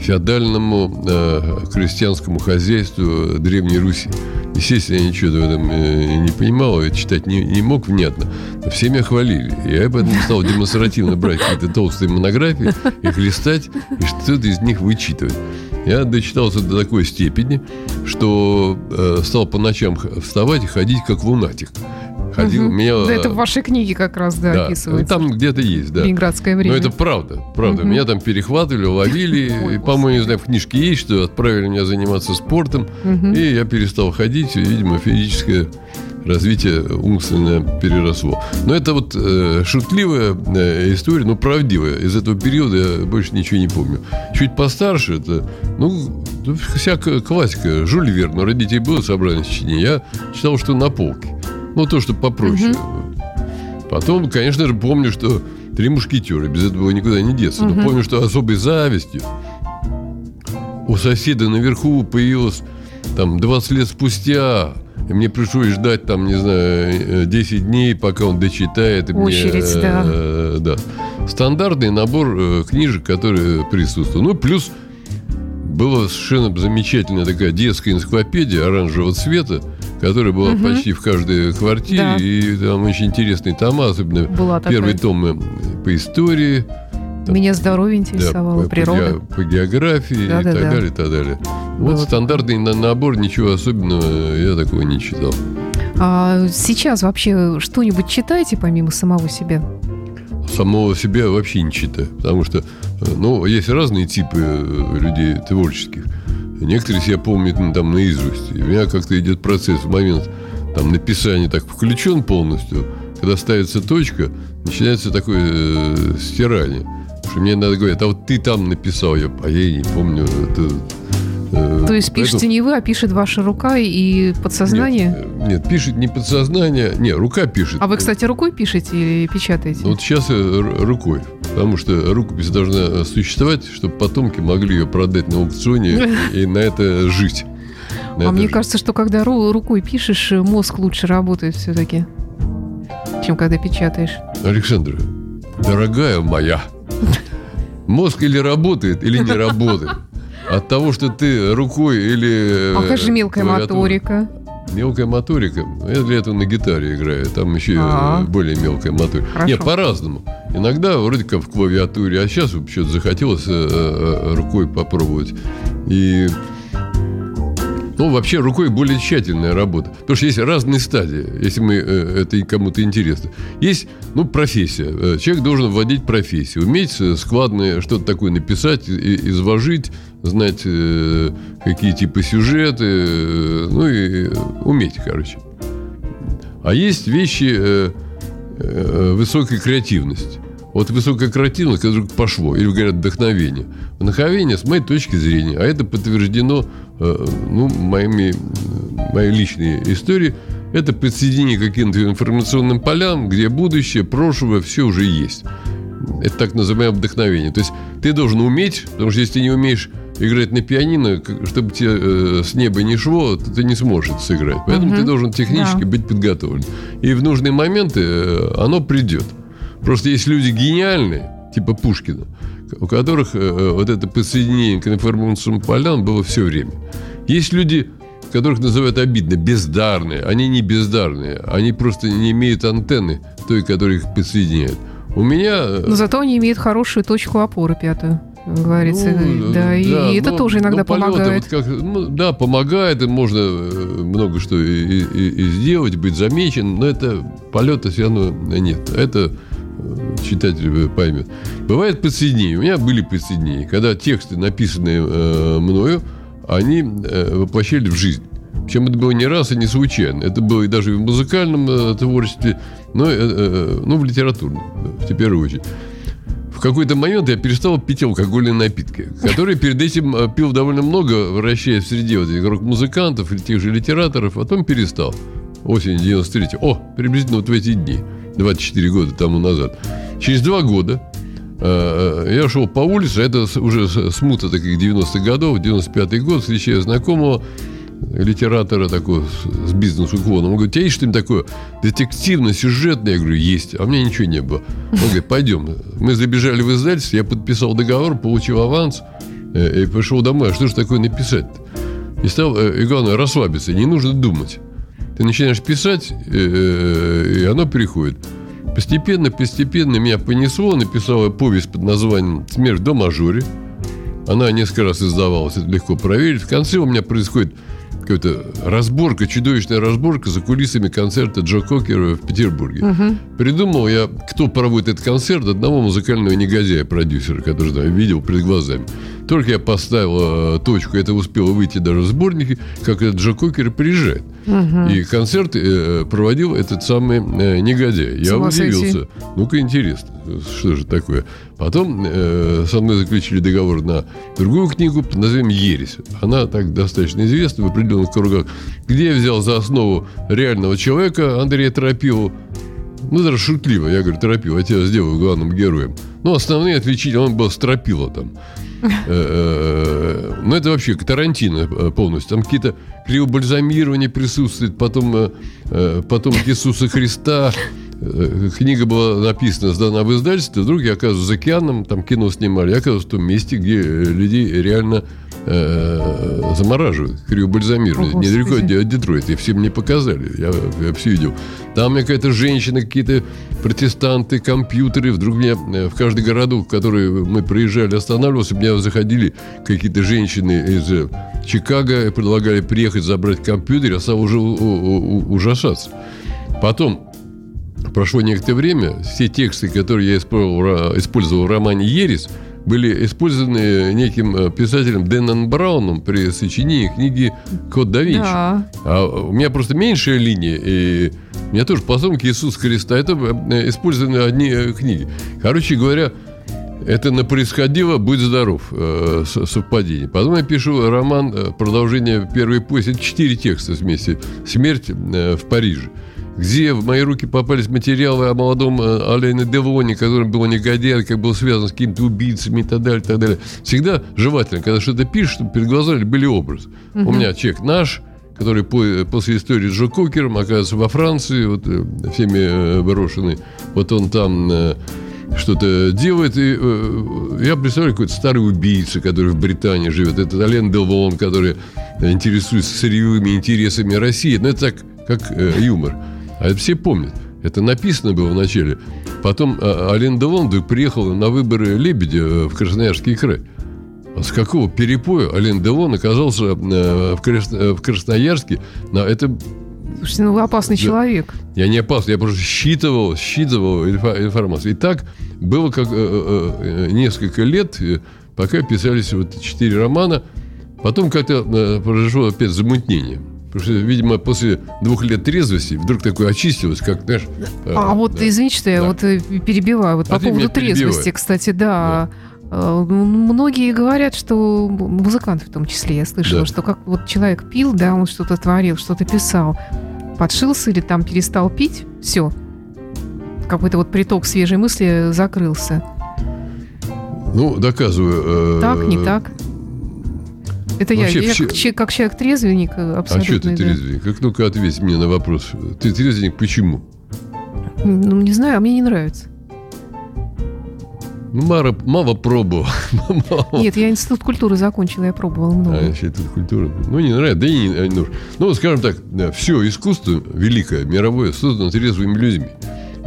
феодальному э, крестьянскому хозяйству Древней Руси. Естественно, я ничего в этом э, не понимал, я читать не, не мог внятно. Но все меня хвалили. Я поэтому стал демонстративно брать какие-то толстые монографии, их листать и что-то из них вычитывать. Я дочитался до такой степени, что э, стал по ночам вставать и ходить как лунатик. Ходил, Мгм. меня... Да, это э, в вашей книге как раз, да, да, описывается. там где-то есть, да. Ленинградское время. Но это правда, правда. Мгм. Меня там перехватывали, ловили. Ой, по-моему, не знаю, в книжке есть, что отправили меня заниматься спортом. Мгм. И я перестал ходить, и, видимо, физическое развитие умственное переросло. Но это вот э, шутливая э, история, но правдивая. Из этого периода я больше ничего не помню. Чуть постарше, это, ну, ну, всякая классика. Жюль Верн, родителей было собрание сочинений. Я читал, что на полке. Ну, то, что попроще. Потом, конечно же, помню, что «Три мушкетера», без этого никуда не деться. Но помню, что особой завистью у соседа наверху появилась там 20 лет спустя, и мне пришлось ждать там, не знаю, э, 10 дней, пока он дочитает. и мне, Очередь, да. э, да. Стандартный набор э, книжек, которые присутствуют. Ну, плюс была совершенно замечательная такая детская энциклопедия оранжевого цвета, которая была почти в каждой квартире, Да. и там очень интересные тома, особенно Была такая. первый том э, по истории, там, Меня здоровье да, интересовало, по, по природа. ге- по географии и Да-да-да. так далее, и так далее. Было Вот стандартный на- набор, ничего особенного я такого не читал. А сейчас вообще что-нибудь читаете помимо самого себя? Самого себя вообще не читаю, потому что, э, ну, есть разные типы э, людей творческих. Некоторые себя помнят ну, там наизусть. И у меня как-то идет процесс в момент там написания так включен полностью, когда ставится точка, начинается такое э, стирание. Потому что мне надо говорить, а вот ты там написал, я, а я и не помню. Это, э, То есть поэтому- пишете не вы, а пишет ваша рука и подсознание? Нет, э, нет, пишет не подсознание, не, рука пишет. А вы, кстати, рукой пишете или печатаете? Вот сейчас рукой, потому что рукопись должна существовать, чтобы потомки могли ее продать на аукционе и на это жить. На а это мне жить. кажется, что когда ру- рукой пишешь, э, мозг лучше работает все-таки, чем когда печатаешь. Александра, дорогая моя, мозг или работает, или не работает. От того, что ты рукой или... А э, как же мелкая моторика? Мелкая моторика. Я для этого на гитаре играю. Там еще А. э, более мелкая моторика. Хорошо. Нет, по-разному. Иногда вроде как в клавиатуре, а сейчас что-то захотелось э, э, рукой попробовать. И ну, вообще, рукой более тщательная работа. Потому что есть разные стадии, если мы, э, это кому-то интересно. Есть, ну, профессия. Э, Человек должен вводить профессию. Уметь э, складное что-то такое написать, изложить, знать, э, какие типы сюжеты, э, ну, и уметь, короче. А есть вещи э, высокой креативности. Вот высокая креативность, это вдруг пошло, или говорят вдохновение. Вдохновение, с моей точки зрения, а это подтверждено ну, моими, моей личной историей, это подсоединение к каким-то информационным полям, где будущее, прошлое, все уже есть. Это так называемое вдохновение. То есть ты должен уметь, потому что если ты не умеешь играть на пианино, чтобы тебе э, с неба не шло, ты не сможешь это сыграть. Поэтому Мгм. ты должен технически Да. быть подготовлен. И в нужные моменты э, оно придет. Просто есть люди гениальные, типа Пушкина, у которых э, вот это подсоединение к информационным полям было все время. Есть люди, которых называют обидно, бездарные. Они не бездарные, они просто не имеют антенны той, которая их подсоединяет. У меня... Но зато они имеют хорошую точку опоры, пятую говорится. Ну, да, да, и но, это тоже иногда полеты, помогает. Вот как, ну, да, помогает, и можно э, много что и, и, и сделать, быть замечен, но это полета все равно нет. Это э, читатель поймет. Бывает подсоединение. У меня были подсоединения, когда тексты, написанные э, мною, они э, воплощали в жизнь. Причем это было не раз и не случайно. Это было и даже в музыкальном э, творчестве, но э, э, ну, в литературном, в первую очередь в какой-то момент я перестал пить алкогольные напитки, которые перед этим э, пил довольно много, вращаясь в среде вот этих рок-музыкантов или тех же литераторов, а потом перестал. Осень 93 О, приблизительно вот в эти дни, 24 года тому назад. Через два года э, э, я шел по улице, это уже смута таких 90-х годов, 95-й год, встречаю знакомого, литератора такого с бизнес-уклоном. Он говорит, у тебя есть что-нибудь такое детективно-сюжетное? Я говорю, есть. А у меня ничего не было. Он говорит, пойдем. Мы забежали в издательство, я подписал договор, получил аванс э, и пошел домой. А что же такое написать -то? И стал, э, и главное, расслабиться. Не нужно думать. Ты начинаешь писать, э, и оно переходит. Постепенно, постепенно меня понесло. Написал я повесть под названием «Смерть до мажоре». Она несколько раз издавалась, это легко проверить. В конце у меня происходит какая-то разборка, чудовищная разборка за кулисами концерта Джо Кокера в Петербурге. Угу. Придумал я, кто проводит этот концерт, одного музыкального негодяя, продюсера, который там, видел перед глазами. Только я поставил э, точку, это успело выйти даже в сборнике, как этот Джо Кокер приезжает. Угу. И концерт э, проводил этот самый э, негодяй. Я удивился. Ну-ка, интересно, что же такое. Потом э, со мной заключили договор на другую книгу названием «Ересь». Она так достаточно известна в определенных кругах, где я взял за основу реального человека Андрея Тропилова, ну, даже шутливо. Я говорю, Тропила, я тебя сделаю главным героем. Ну, основные отличители, он был Стропила там. Э, э, ну, это вообще Тарантино э, полностью. Там какие-то криобальзамирования присутствуют, потом, потом Иисуса Христа. Книга была написана, сдана в издательстве. Вдруг я оказываюсь за океаном, там кино снимали. Я оказываюсь в том месте, где людей реально э, замораживают, криобальзамируют. О, Недалеко от Детройта. И все мне показали. Я, я все видел. Там мне какая-то женщина, какие-то протестанты, компьютеры. Вдруг меня в каждый городок, в который мы проезжали, останавливался, меня заходили какие-то женщины из э, Чикаго и предлагали приехать забрать компьютер. Я стал уже ужасаться. Потом прошло некоторое время, все тексты, которые я использовал, использовал в романе «Ересь», были использованы неким э, писателем Дэннон Брауном при сочинении книги «Код да Винчи». Да. А у меня просто меньшая линия, и у меня тоже «Потомки Иисуса Христа». Это э, использованы одни э, книги. Короче говоря, это на происходило «Будь здоров» совпадение. Потом я пишу роман, продолжение первой повести. Это четыре текста вместе. «Смерть в Париже» где в мои руки попались материалы о молодом э, Олене Делоне, который был негодяй, как был связан с какими-то убийцами и так далее, и так далее. Всегда желательно, когда что-то пишешь, чтобы перед глазами были образы. Угу. У меня человек наш, который по, после истории с Джо Кокером оказывается во Франции, вот э, всеми э, брошенный. Вот он там что-то делает. И э, я представляю какой-то старый убийца, который в Британии живет. Это Ален Делон, который интересуется сырьевыми интересами России. Но это так, как э, юмор. А это все помнят. Это написано было вначале. Потом а, Ален Делон вдруг приехал на выборы Лебедя э, в Красноярский край. А с какого перепоя Ален Делон оказался э, в, Красно, э, в Красноярске? На это Слушайте, ну вы опасный да. человек. Я не опасный, я просто считывал, считывал информацию. И так было как э, э, несколько лет, пока писались вот четыре романа. Потом как-то э, произошло опять замутнение. Потому что, видимо, после двух лет трезвости вдруг такое очистилось, как, знаешь... А, а вот, да, извините, что я вот э, перебиваю. Вот а по поводу трезвости, кстати, да. да. Э, многие говорят, что музыканты в том числе, я слышала, да. что как вот человек пил, да, он что-то творил, что-то писал, подшился или там перестал пить, все, какой-то вот приток свежей мысли закрылся. Ну, доказываю. Так, не так? Это Вообще, я, я как, как человек трезвенник абсолютно. А что ты трезвенник? Как ну-ка ответь мне на вопрос. Ты трезвенник почему? Ну, не знаю, а мне не нравится. Ну, мало, мало пробовал. Нет, я институт культуры закончила, я пробовал много. А, институт культуры. Ну, не нравится, да и не, не нужно. Ну, скажем так, все искусство великое, мировое, создано трезвыми людьми.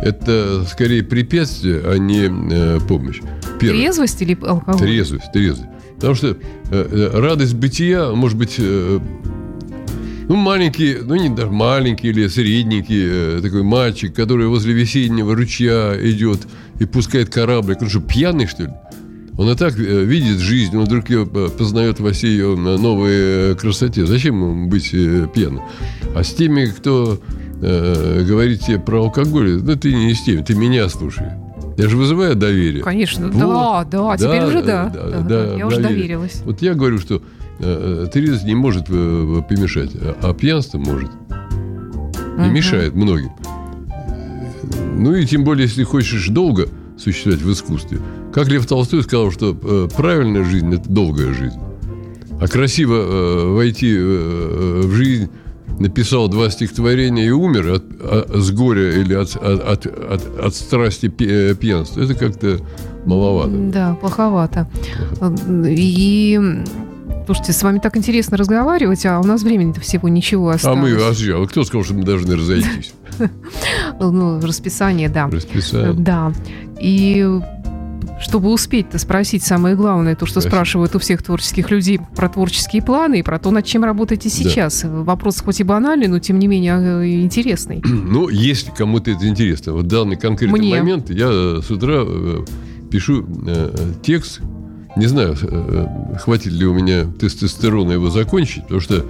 это скорее препятствие, а не э, помощь. Первое. Трезвость или алкоголь? Трезвость, трезвость. Потому что э, э, радость бытия, может быть, э, ну, маленький, ну, не даже маленький или средненький э, такой мальчик, который возле весеннего ручья идет и пускает корабль. Он что, пьяный, что ли? Он и так э, видит жизнь, он вдруг ее познает во всей ее новой красоте. Зачем ему быть пьяным? А с теми, кто э, говорит тебе про алкоголь, ну, ты не с теми, ты меня слушай. Я же вызываю доверие. Конечно, вот. да, да, теперь уже да. да, да, да я доверие. уже доверилась. Вот я говорю, что э, трезвость не может э, помешать, а, а пьянство может. И угу. мешает многим. Ну и тем более, если хочешь долго существовать в искусстве. Как Лев Толстой сказал, что э, правильная жизнь – это долгая жизнь. А красиво э, войти э, в жизнь написал два стихотворения и умер от, от, с горя или от, от, от, от страсти пьянства, это как-то маловато. Да, плоховато. И Слушайте, с вами так интересно разговаривать, а у нас времени-то всего ничего осталось. А мы, а, а кто сказал, что мы должны разойтись? Ну, расписание, да. Расписание. Да. И чтобы успеть-то спросить самое главное, то, что Спасибо. спрашивают у всех творческих людей про творческие планы и про то, над чем работаете сейчас. Да. Вопрос хоть и банальный, но тем не менее э, интересный. Ну, если кому-то это интересно, вот данный конкретный Мне. момент, я э, с утра э, пишу текст, не знаю, хватит ли у меня тестостерона его закончить, потому что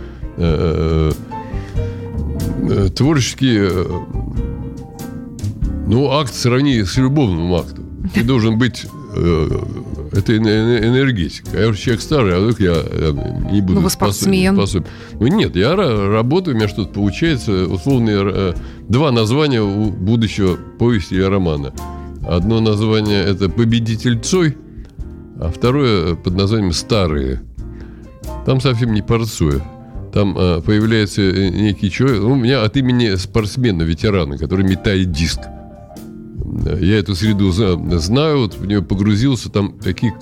творческий ну, акт сравни с любовным актом. Ты должен быть Э, это энергетика. Я уже человек старый, а вдруг я не буду ну, спортсмен. способен. Ну, нет, я работаю, у меня что-то получается. Условные э, два названия у будущего повести или романа. Одно название – это «Победитель Цой», а второе под названием «Старые». Там совсем не порцуя. Там э, появляется некий человек, ну, у меня от имени спортсмена, ветерана, который метает диск – я эту среду знаю, вот в нее погрузился, там такие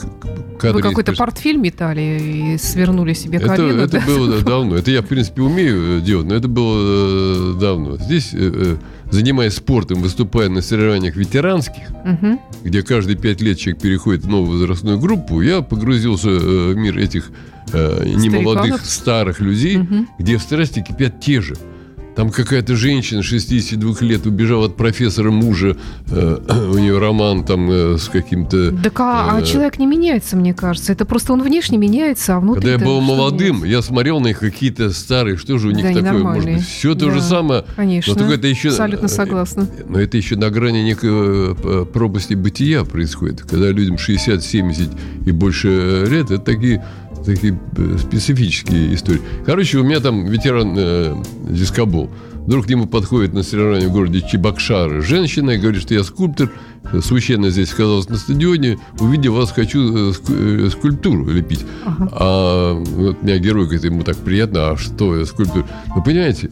кадры... Вы какой-то портфель метали и свернули себе колено? Это, это было давно. Это я, в принципе, умею э, делать, но это было э, давно. Здесь, э, занимаясь спортом, выступая на соревнованиях ветеранских, угу. где каждые пять лет человек переходит в новую возрастную группу, я погрузился в мир этих немолодых старых людей, угу. где в страсти кипят те же – там какая-то женщина 62 лет убежала от профессора мужа. Э, у нее роман там э, с каким-то... Так а, а э, человек не меняется, мне кажется. Это просто он внешне меняется, а внутри... Когда я был молодым, меняется? я смотрел на них какие-то старые. Что же у них да, такое? Может быть, все то да, же самое. Конечно. Но только это еще, абсолютно согласна. Но это еще на грани некой пропасти бытия происходит. Когда людям 60, 70 и больше лет, это такие такие э, специфические истории. Короче, у меня там ветеран э, дискобол. Вдруг к нему подходит на соревнование в городе Чебокшары женщина и говорит, что я скульптор, случайно здесь оказался на стадионе, увидев вас, хочу э, э, скульптуру лепить. Ага. А вот у меня герой говорит, ему так приятно, а что я скульптор? Вы понимаете,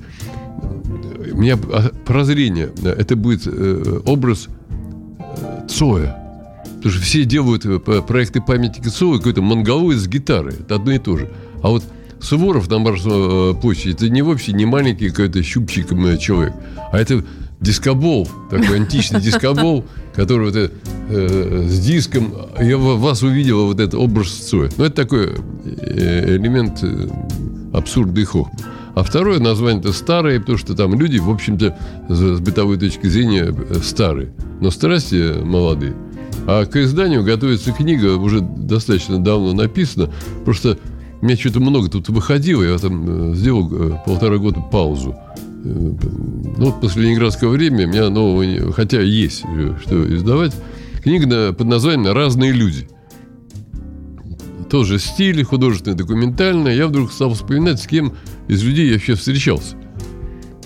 у меня прозрение, это будет образ Цоя Потому что все делают э, проекты памятника Совы какой-то монголоид с гитарой. Это одно и то же. А вот Суворов на Марсовой э, площади, это не вообще не маленький какой-то щупчик человек, а это дискобол, такой античный дискобол, который вот э, с диском, я вас увидела вот этот образ Цоя. Ну, это такой э, элемент э, абсурда и хохма. А второе название это старое, потому что там люди, в общем-то, с бытовой точки зрения старые, но страсти молодые. А к изданию готовится книга, уже достаточно давно написана. Просто у меня что-то много тут выходило, я там э, сделал э, полтора года паузу. Э, ну, после ленинградского времени у меня нового, хотя есть что издавать, книга под названием «Разные люди». Тоже стиль художественный, документальный. Я вдруг стал вспоминать, с кем из людей я вообще встречался.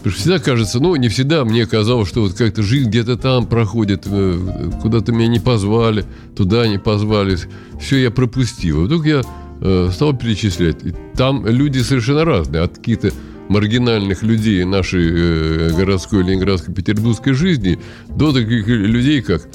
Потому что всегда кажется, ну, не всегда мне казалось, что вот как-то жизнь где-то там проходит, э, куда-то меня не позвали, туда не позвали, все я пропустил. И вдруг я э, стал перечислять. И там люди совершенно разные, от каких-то маргинальных людей нашей э, городской, ленинградской, петербургской жизни до таких людей, как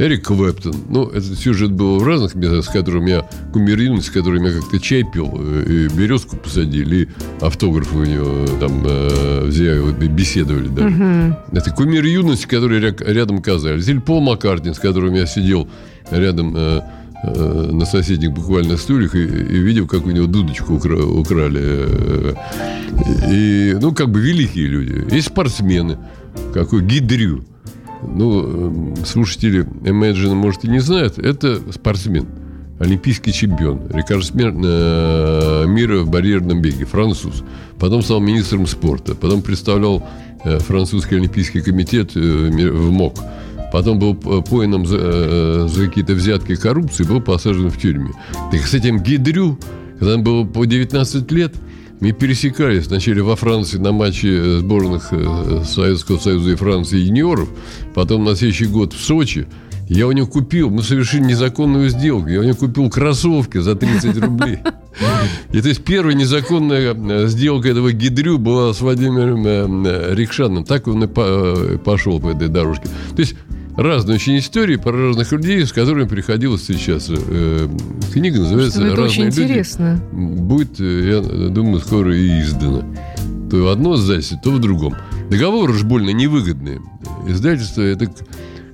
Эрик Клэптон. Ну, этот сюжет был в разных местах, с которым я кумир юности, с которым я как-то чай пил, э, и березку посадили, и автографы у него там э, взяли, беседовали даже. Мгм. Это кумир юности, которые ря- рядом оказались. Или Пол Маккартни, с которым я сидел рядом э, э, на соседних буквально стульях и, и видел, как у него дудочку укра- украли. э, И, ну, как бы великие люди. Есть спортсмены, какой Гидрю. Ну, эм, слушатели Imagine, может, и не знают. Это спортсмен. Олимпийский чемпион, рекордсмен э, мира в барьерном беге, француз. Потом стал министром спорта. Потом представлял э, французский олимпийский комитет э, ми- в МОК. Потом был п- пойман за, э, за какие-то взятки и коррупции, был посажен в тюрьме. Так с этим Гидрю, когда ему было по 19 лет, мы пересекались вначале во Франции на матче э, сборных э, Советского Союза и Франции юниоров, потом на следующий год в Сочи. Я у него купил, мы совершили незаконную сделку. Я у него купил кроссовки за 30 рублей. И то есть первая незаконная э, сделка этого гидрю была с Владимиром Рикшаном. Так он и по- пошел по этой дорожке. То есть разные очень истории про разных людей, с которыми приходилось встречаться. Э, Книга называется это очень «Разные люди». интересно. Будет, э, я думаю, скоро и издано. То в одно издательство, то в другом. Договоры уж больно невыгодные. Издательство – это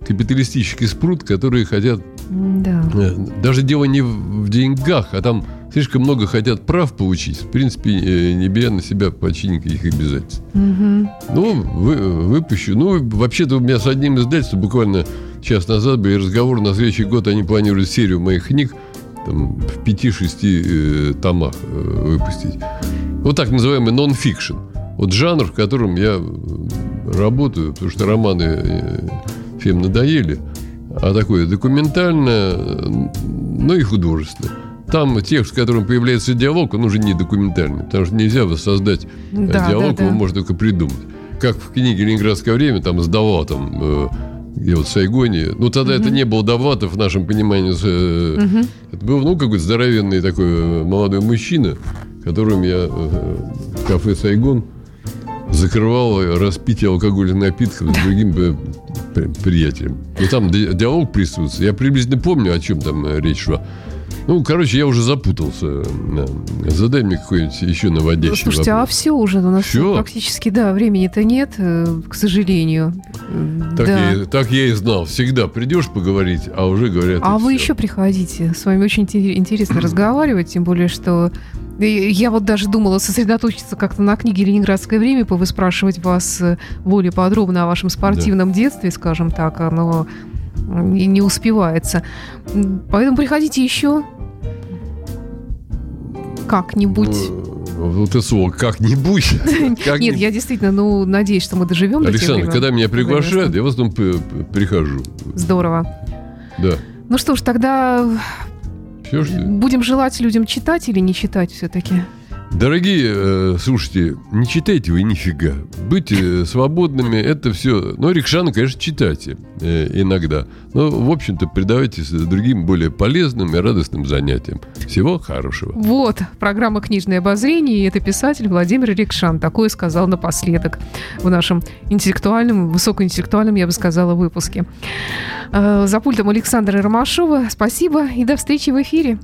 капиталистический спрут, которые хотят... Да. э, Даже дело не в деньгах, а там слишком много хотят прав получить. В принципе, э, не беря на себя почти никаких обязательств. Мгм. Ну, вы, выпущу. Ну, вообще-то у меня с одним издательством буквально час назад был разговор. На следующий год они планируют серию моих книг там, в 5-6 э, томах э, выпустить. Вот так называемый нон-фикшн. Вот жанр, в котором я э, работаю, потому что романы э, всем надоели. А такое документальное, но и художественное. Там текст, в котором появляется диалог, он уже не документальный, потому что нельзя воссоздать э, Да, диалог, да, да. его можно только придумать. Как в книге «Ленинградское время» там сдавал там, э, где вот в Сайгоне. Ну, тогда это не был Давлатов в нашем понимании. Мгм. Это был, ну, какой-то здоровенный такой молодой мужчина, которым я в кафе «Сайгон» закрывал распитие алкогольных напитков с другим э, при- приятелем. Ну, там ди- диалог присутствует. Я приблизительно помню, о чем там э, речь шла. Ну, короче, я уже запутался. Э, Задай мне какой-нибудь еще наводящий Слушайте, а вопрос. все уже у нас Всё? практически, да, времени-то нет, э, к сожалению. Э, Так, да. я, и- так я и знал. Всегда придешь поговорить, а уже говорят... А вы всё. еще приходите. С вами очень инте- интересно разговаривать, тем более, что и я вот даже думала сосредоточиться как-то на книге «Ленинградское время», повыспрашивать вас э, более подробно о вашем спортивном детстве, скажем так, но не успевается. Поэтому приходите еще как-нибудь. Ну, Вот это слово «как-нибудь». Нет, я действительно, ну, надеюсь, что мы доживем до Александр, когда меня приглашают, я в основном прихожу. Здорово. Да. Ну что ж, тогда будем желать людям читать или не читать все-таки. Дорогие э, слушатели, не читайте вы нифига. Будьте э, свободными, это все. Но Рикшана, конечно, читайте э, иногда. Но, в общем-то, предавайтесь другим более полезным и радостным занятиям. Всего хорошего. Вот, программа «Книжное обозрение», и это писатель Владимир Рикшан. Такое сказал напоследок в нашем интеллектуальном, высокоинтеллектуальном, я бы сказала, выпуске. Э, За пультом Александра Ромашова. Спасибо и до встречи в эфире.